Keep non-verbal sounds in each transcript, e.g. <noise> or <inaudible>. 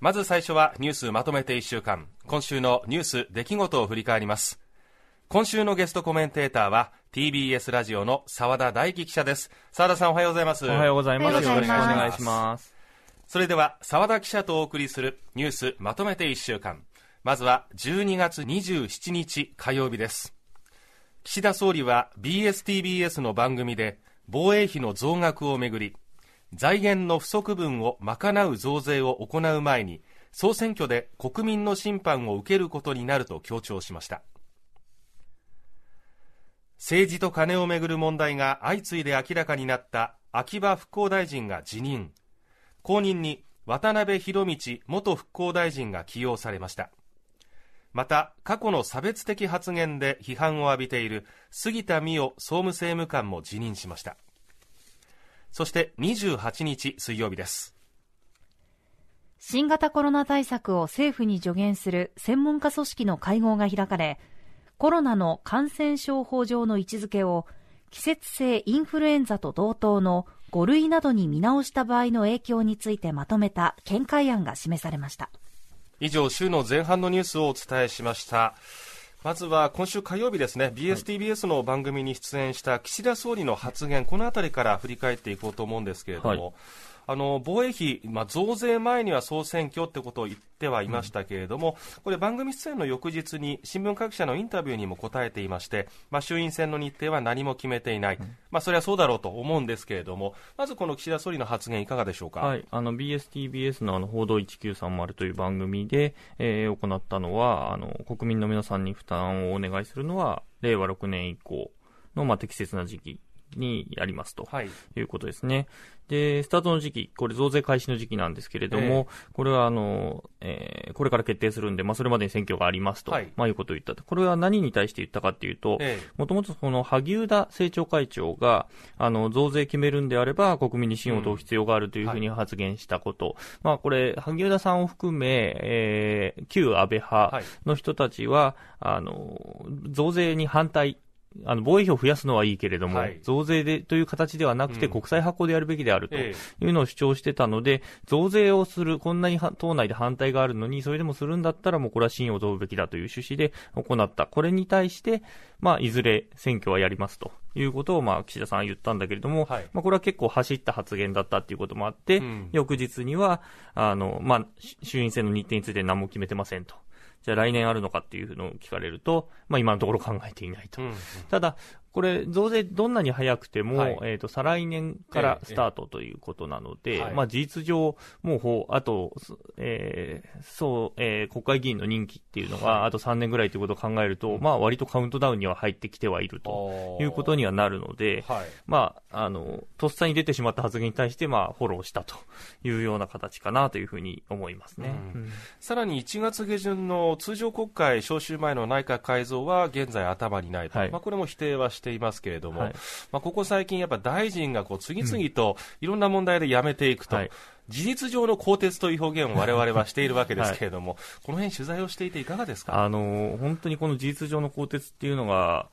まず最初はニュースまとめて1週間。今週のニュース出来事を振り返ります。今週のゲストコメンテーターは TBS ラジオの澤田大樹記者です。澤田さんおはようございます。おはようございます。よろしくお願いします。それでは澤田記者とお送りするニュースまとめて1週間。まずは12月27日火曜日です。岸田総理は BSTBS の番組で防衛費の増額をめぐり財源の不足分を賄う増税を行う前に総選挙で国民の審判を受けることになると強調しました。政治と金をめぐる問題が相次いで明らかになった秋葉復興大臣が辞任。後任に渡辺博道元復興大臣が起用されました。また過去の差別的発言で批判を浴びている杉田水脈総務政務官も辞任しました。そして28日水曜日です。新型コロナ対策を政府に助言する専門家組織の会合が開かれコロナの感染症法上の位置づけを季節性インフルエンザと同等の5類などに見直した場合の影響についてまとめた見解案が示されました。以上週の前半のニュースをお伝えしましたまずは今週火曜日ですね。BSTBS の番組に出演した岸田総理の発言、このあたりから振り返っていこうと思うんですけれども、はい。あの防衛費、まあ、増税前には総選挙ってことを言ってはいましたけれども、うん、これ、番組出演の翌日に新聞各社のインタビューにも答えていまして、まあ、衆院選の日程は何も決めていない、うん、まあ、それはそうだろうと思うんですけれども、まずこの岸田総理の発言、いかがでしょうか、はい、あの BSTBS のあの報道1930という番組で、えー、行ったのはあの、国民の皆さんに負担をお願いするのは、令和6年以降の、まあ、適切な時期にやりますと。い。うことですね。で、スタートの時期、これ増税開始の時期なんですけれども、えー、これはあの、えー、これから決定するんで、まあ、それまでに選挙がありますと、はい、まあ、いうことを言ったと。これは何に対して言ったかっていうと、もともとその萩生田政調会長が、あの、増税決めるんであれば、国民に信を問う必要があるというふうに発言したこと。うんはい、まあ、これ、萩生田さんを含め、えー、旧安倍派の人たちは、はい、あの、増税に反対あの防衛費を増やすのはいいけれども、はい、増税でという形ではなくて、国債発行でやるべきであるというのを主張してたので、ええ、増税をする、こんなに党内で反対があるのに、それでもするんだったら、もうこれは信を問うべきだという趣旨で行った、これに対して、まあ、いずれ選挙はやりますと。いうことを、まあ、岸田さんは言ったんだけれども、はい、まあ、これは結構走った発言だったということもあって、うん、翌日にはあの、まあ、衆院選の日程について何も決めてませんと。じゃあ来年あるのかっていうのを聞かれると、まあ今のところ考えていないと。うんうん、ただ、これ、増税どんなに早くても、はい、えっ、ー、と、再来年からスタートということなので、ええまあ事実上、もうあと、えー、そう、えー、国会議員の任期っていうのが、あと3年ぐらいということを考えると、まあ割とカウントダウンには入ってきてはいるということにはなるので、はい、まあ、あの、とっさに出てしまった発言に対して、まあ、フォローしたというような形かなというふうに思いますね。うん。うん、さらに1月下旬の通常国会召集前の内閣改造は現在頭にないと。はい、まあこれも否定はしていますけれども、はい、まあ、ここ最近、やっぱ大臣がこう次々といろんな問題で辞めていくと。はい。事実上の更迭という表現を我々はしているわけですけれども、はい、この辺取材をしていていかがですか？あの本当にこの事実上の更迭っていうのが、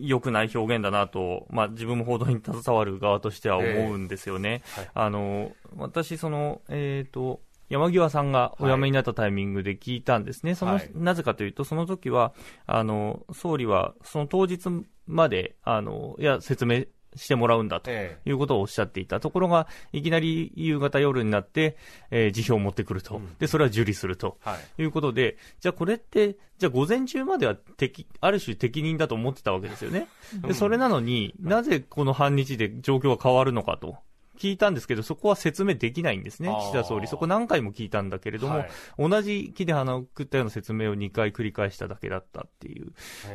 良くない表現だなと、まあ、自分も報道に携わる側としては思うんですよね。えーはい、あの私その、えーと山際さんがお辞めになったタイミングで聞いたんですね、はい、その、なぜかというと、その時はあの総理はその当日まであのいや説明してもらうんだということをおっしゃっていた、ところが、いきなり夕方、夜になって、えー、辞表を持ってくると、でそれは受理すると、はい、いうことで、じゃあこれって、じゃあ午前中までは敵ある種適任だと思ってたわけですよね。でそれなのになぜこの半日で状況が変わるのかと聞いたんですけど、そこは説明できないんですね、岸田総理。そこ何回も聞いたんだけれども、はい、同じ木で鼻をくったような説明を2回繰り返しただけだったっていう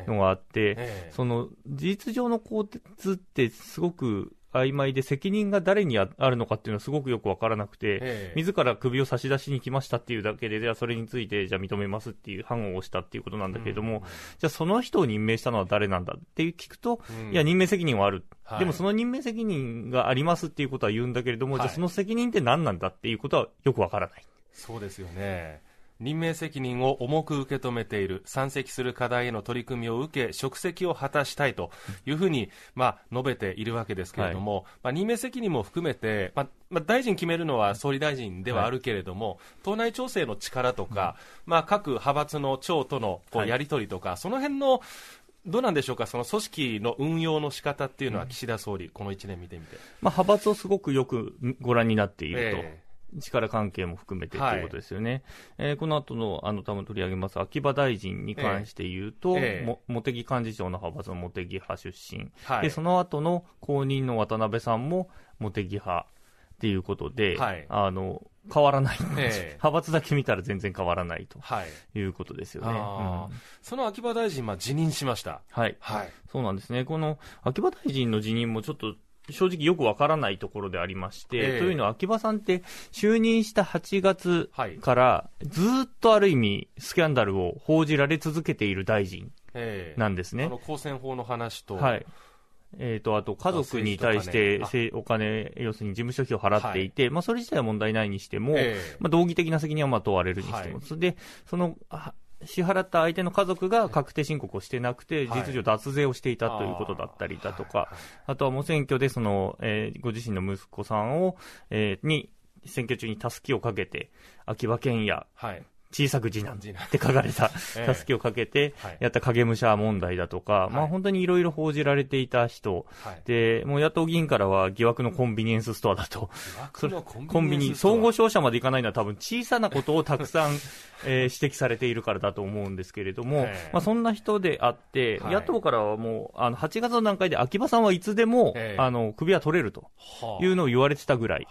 のがあって、ええ、その事実上の更迭ってすごく曖昧で責任が誰にあるのかっていうのはすごくよくわからなくて、ええ、自ら首を差し出しに来ましたっていうだけで、じゃあそれについてじゃあ認めますっていう判をしたっていうことなんだけれども、うん、じゃあその人を任命したのは誰なんだって聞くと、うん、いや、任命責任はある。はい、でもその任命責任がありますっていうことは言うんだけれども、はい、じゃあその責任って何なんだっていうことはよくわからない。そうですよね。任命責任を重く受け止めている、山積する課題への取り組みを受け、職責を果たしたいというふうに、まあ、述べているわけですけれども、はい、まあ、任命責任も含めて、まあまあ、大臣決めるのは総理大臣ではあるけれども、はい、党内調整の力とか、うん、まあ、各派閥の長とのこうやり取りとか、はい、その辺のどうなんでしょうか、その組織の運用の仕方っていうのは、岸田総理、この1年見てみて。まあ、派閥をすごくよくご覧になっていると。えー力関係も含めてということですよね。はい、えー、この後の、あの、多分取り上げます、秋葉大臣に関して言うと、えー、茂木幹事長の派閥の茂木派出身、はい、で、その後の後任の渡辺さんも茂木派っていうことで、はい、あの、変わらない、えー、<laughs> 派閥だけ見たら全然変わらないということですよね。うん、その秋葉大臣、まあ、辞任しました。はい。はい。そうなんですね。この秋葉大臣の辞任もちょっと正直よくわからないところでありまして、えー、というのは秋葉さんって就任した8月からずっとある意味スキャンダルを報じられ続けている大臣なんですね。えー、あの公選法の話と、はい。えーと、あと家族に対してお金、要するに事務所費を払っていて、はい、まあ、それ自体は問題ないにしても、えー、まあ、道義的な責任はまあ問われるにしても、はい、でその支払った相手の家族が確定申告をしてなくて、事実上脱税をしていたということだったりだとか、あとはもう選挙でその、えー、ご自身の息子さんを、えー、に、選挙中にたすきをかけて、秋葉賢也、はい小さく次男って書かれた、<laughs> たすきをかけて、やった影武者問題だとか、まあ本当にいろいろ報じられていた人、で、もう野党議員からは疑惑のコンビニエンスストアだと。コンビニ、総合商社までいかないのは多分小さなことをたくさん、<laughs> えー、指摘されているからだと思うんですけれども、まあそんな人であって、野党からはもう、あの、8月の段階で秋葉さんはいつでも、あの、首は取れるというのを言われてたぐらい。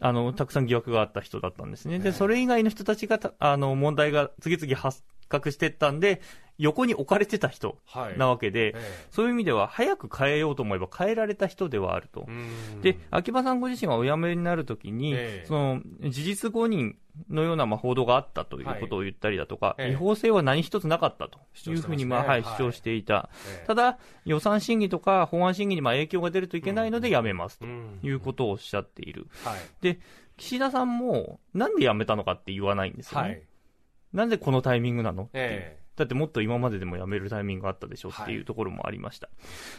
あの、たくさん疑惑があった人だったんですね。で、それ以外の人たちが、あの、問題が次々発覚していったんで、横に置かれてた人なわけで、はいええ、そういう意味では早く変えようと思えば変えられた人ではあると。で、秋葉さんご自身はお辞めになるときに、え、その、事実誤認のようなまあ報道があったということを言ったりだとか、はい、違法性は何一つなかったというふうにまあ、はい、主張していた、ただ、予算審議とか法案審議にまあ影響が出るといけないのでやめますということをおっしゃっている、で岸田さんも、なんで辞めたのかって言わないんですよね。なんでこのタイミングなのって。だってもっと今まででも辞めるタイミングがあったでしょっていうところもありました。は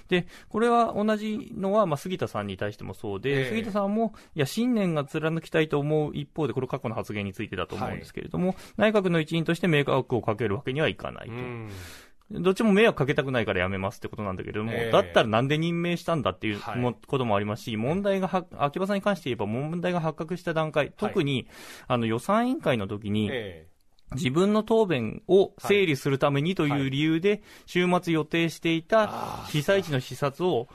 い、で、これは同じのは、まあ、杉田さんに対してもそうで、えー、杉田さんも、いや、信念が貫きたいと思う一方で、これ過去の発言についてだと思うんですけれども、はい、内閣の一員として迷惑をかけるわけにはいかないと。どっちも迷惑かけたくないから辞めますってことなんだけれども、えー、だったらなんで任命したんだっていうこともありますし、問題が秋葉さんに関して言えば問題が発覚した段階、特に、あの予算委員会の時に、えー自分の答弁を整理するためにという理由で、週末予定していた被災地の視察を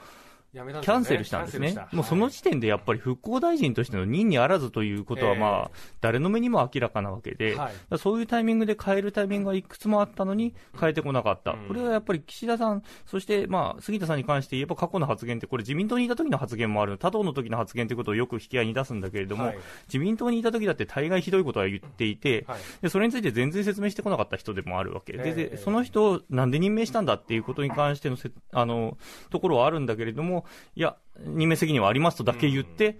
キャンセルしたんですね。もうその時点でやっぱり復興大臣としての任にあらずということは、まあ、誰の目にも明らかなわけで、そういうタイミングで変えるタイミングがいくつもあったのに、変えてこなかった。これはやっぱり岸田さん、そしてまあ、杉田さんに関して言えば過去の発言って、これ自民党にいた時の発言もある、他党の時の発言ということをよく引き合いに出すんだけれども、自民党にいた時だって大概ひどいことは言っていて、でそれについて全然説明してこなかった人でもあるわけ。で、でその人をなんで任命したんだっていうことに関してのせあのところはあるんだけれども、いや、任命責任はありますとだけ言って、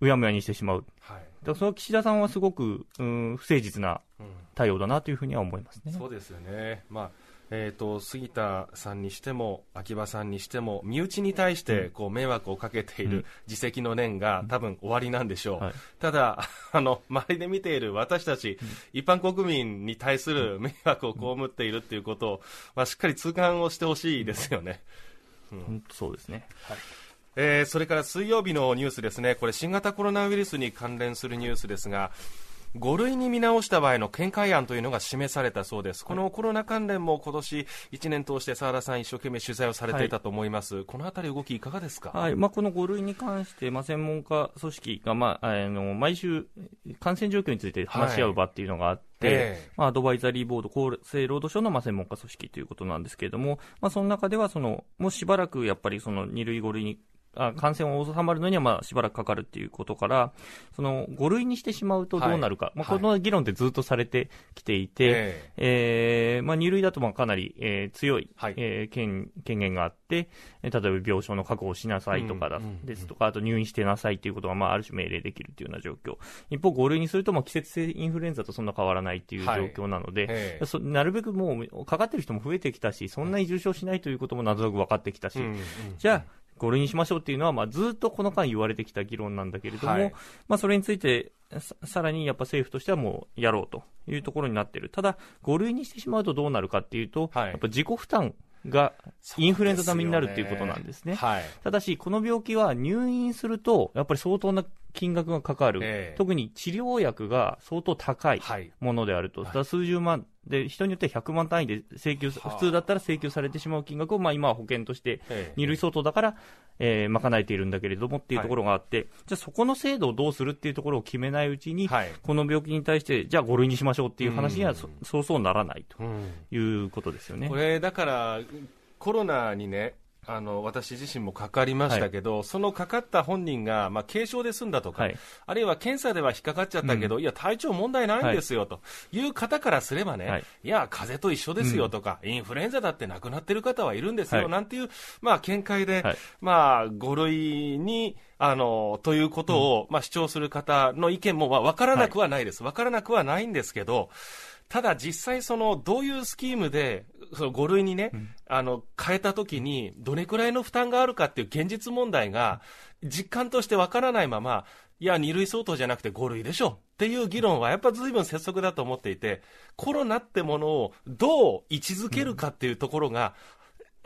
うやむやにしてしまう。はい、だその岸田さんはすごく、うん、不誠実な対応だなというふうには思いますね。そうですよね。まあえーと、杉田さんにしても秋葉さんにしても身内に対してこう迷惑をかけている自責の念が多分終わりなんでしょう、はい、ただ <laughs> あの、周りで見ている私たち、一般国民に対する迷惑を被っているということを、まあ、しっかり痛感をしてほしいですよね。うん、そうですね、はい。えー、それから水曜日のニュースですね、これ新型コロナウイルスに関連するニュースですが、5類に見直した場合の見解案というのが示されたそうです、このコロナ関連も今年1年通して澤田さん、一生懸命取材をされていたと思います、はい、このあたり、動き、いかがですか、はい。まあ、この5類に関して、まあ、専門家組織が、まあ、あの毎週、感染状況について話し合う場っていうのがあって、はいえ。ー、まあ、アドバイザリーボード、厚生労働省のまあ専門家組織ということなんですけれども、まあ、その中ではその、もうしばらくやっぱりその2類、5類にあ感染を収まるのにはまあしばらくかかるっていうことから、その5類にしてしまうとどうなるか、はい、まあ、この議論ってずっとされてきていて、はい、えー、まあ、2類だとまあかなり、えー、強い、はい、えー、権権限があって、例えば病床の確保をしなさいとかだ、ですとか、あと入院してなさいっていうことが、まあ、ある種命令できるっていうような状況。一方、5類にすると、まあ、季節性インフルエンザとそんな変わらないっていう状況なので、はい、なるべくもう、かかってる人も増えてきたし、そんなに重症しないということもなんとなく分かってきたし、じゃあ、5類にしましょうっていうのは、まあ、ずっとこの間言われてきた議論なんだけれども、はい、まあ、それについてさ、さらにやっぱ政府としてはもうやろうというところになってる。ただ、5類にしてしまうとどうなるかっていうと、はい、やっぱ自己負担がインフルエンザ並みになるっていうことなんですね。すねはい、ただし、この病気は入院すると、やっぱり相当な金額がかかる、えー、特に治療薬が相当高いものであると、はい、数十万で、人によっては100万単位で請求、普通だったら請求されてしまう金額を、まあ、今は保険として、2類相当だから、えー、賄えているんだけれどもっていうところがあって、はい、じゃあそこの制度をどうするっていうところを決めないうちに、はい、この病気に対して、じゃあ5類にしましょうっていう話にはそ、そうそうならないということですよね。これだからコロナにね、あの私自身もかかりましたけど、はい、そのかかった本人が、まあ、軽症で済んだとか、はい、あるいは検査では引っかかっちゃったけど、うん、いや、体調問題ないんですよ、はい、という方からすればね、い、や、風邪と一緒ですよとか、うん、インフルエンザだって亡くなってる方はいるんですよ、なんていう、まあ、見解で、まあ、5類に、あの、ということを、うん、まあ、主張する方の意見も、まあ、分からなくはないです。分からなくはないんですけど、ただ実際その、どういうスキームで、その5類にね、うん、あの、変えたときに、どれくらいの負担があるかっていう現実問題が、実感としてわからないまま、いや、2類相当じゃなくて5類でしょっていう議論はやっぱずいぶん拙速だと思っていて、コロナってものをどう位置づけるかっていうところが、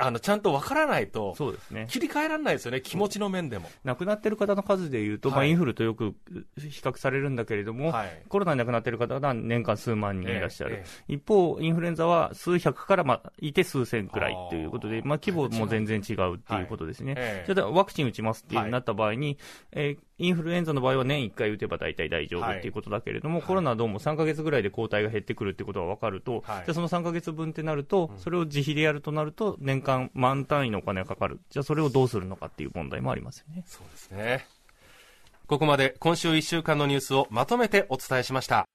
あのちゃんと分からないと、そうですね、切り替えられないですよね、気持ちの面でも。亡くなってる方の数でいうと、はい、まあ、インフルとよく比較されるんだけれども、はい、コロナに亡くなってる方は年間数万人いらっしゃる、ええ、一方、インフルエンザは数百から、まあ、いて数千くらいということで、まあ、規模も全然違うっていうことですね。はい。ええ、じゃあ、ワクチン打ちますってなった場合に、えーインフルエンザの場合は年1回打てば大体大丈夫っていうことだけれども、はい、コロナはどうも3か月ぐらいで抗体が減ってくるってことが分かると、はい、じゃあその3か月分ってなると、それを自費でやるとなると、年間満単位のお金がかかる、じゃあそれをどうするのかっていう問題もありますよね。そうですね。ここまで今週1週間のニュースをまとめてお伝えしました。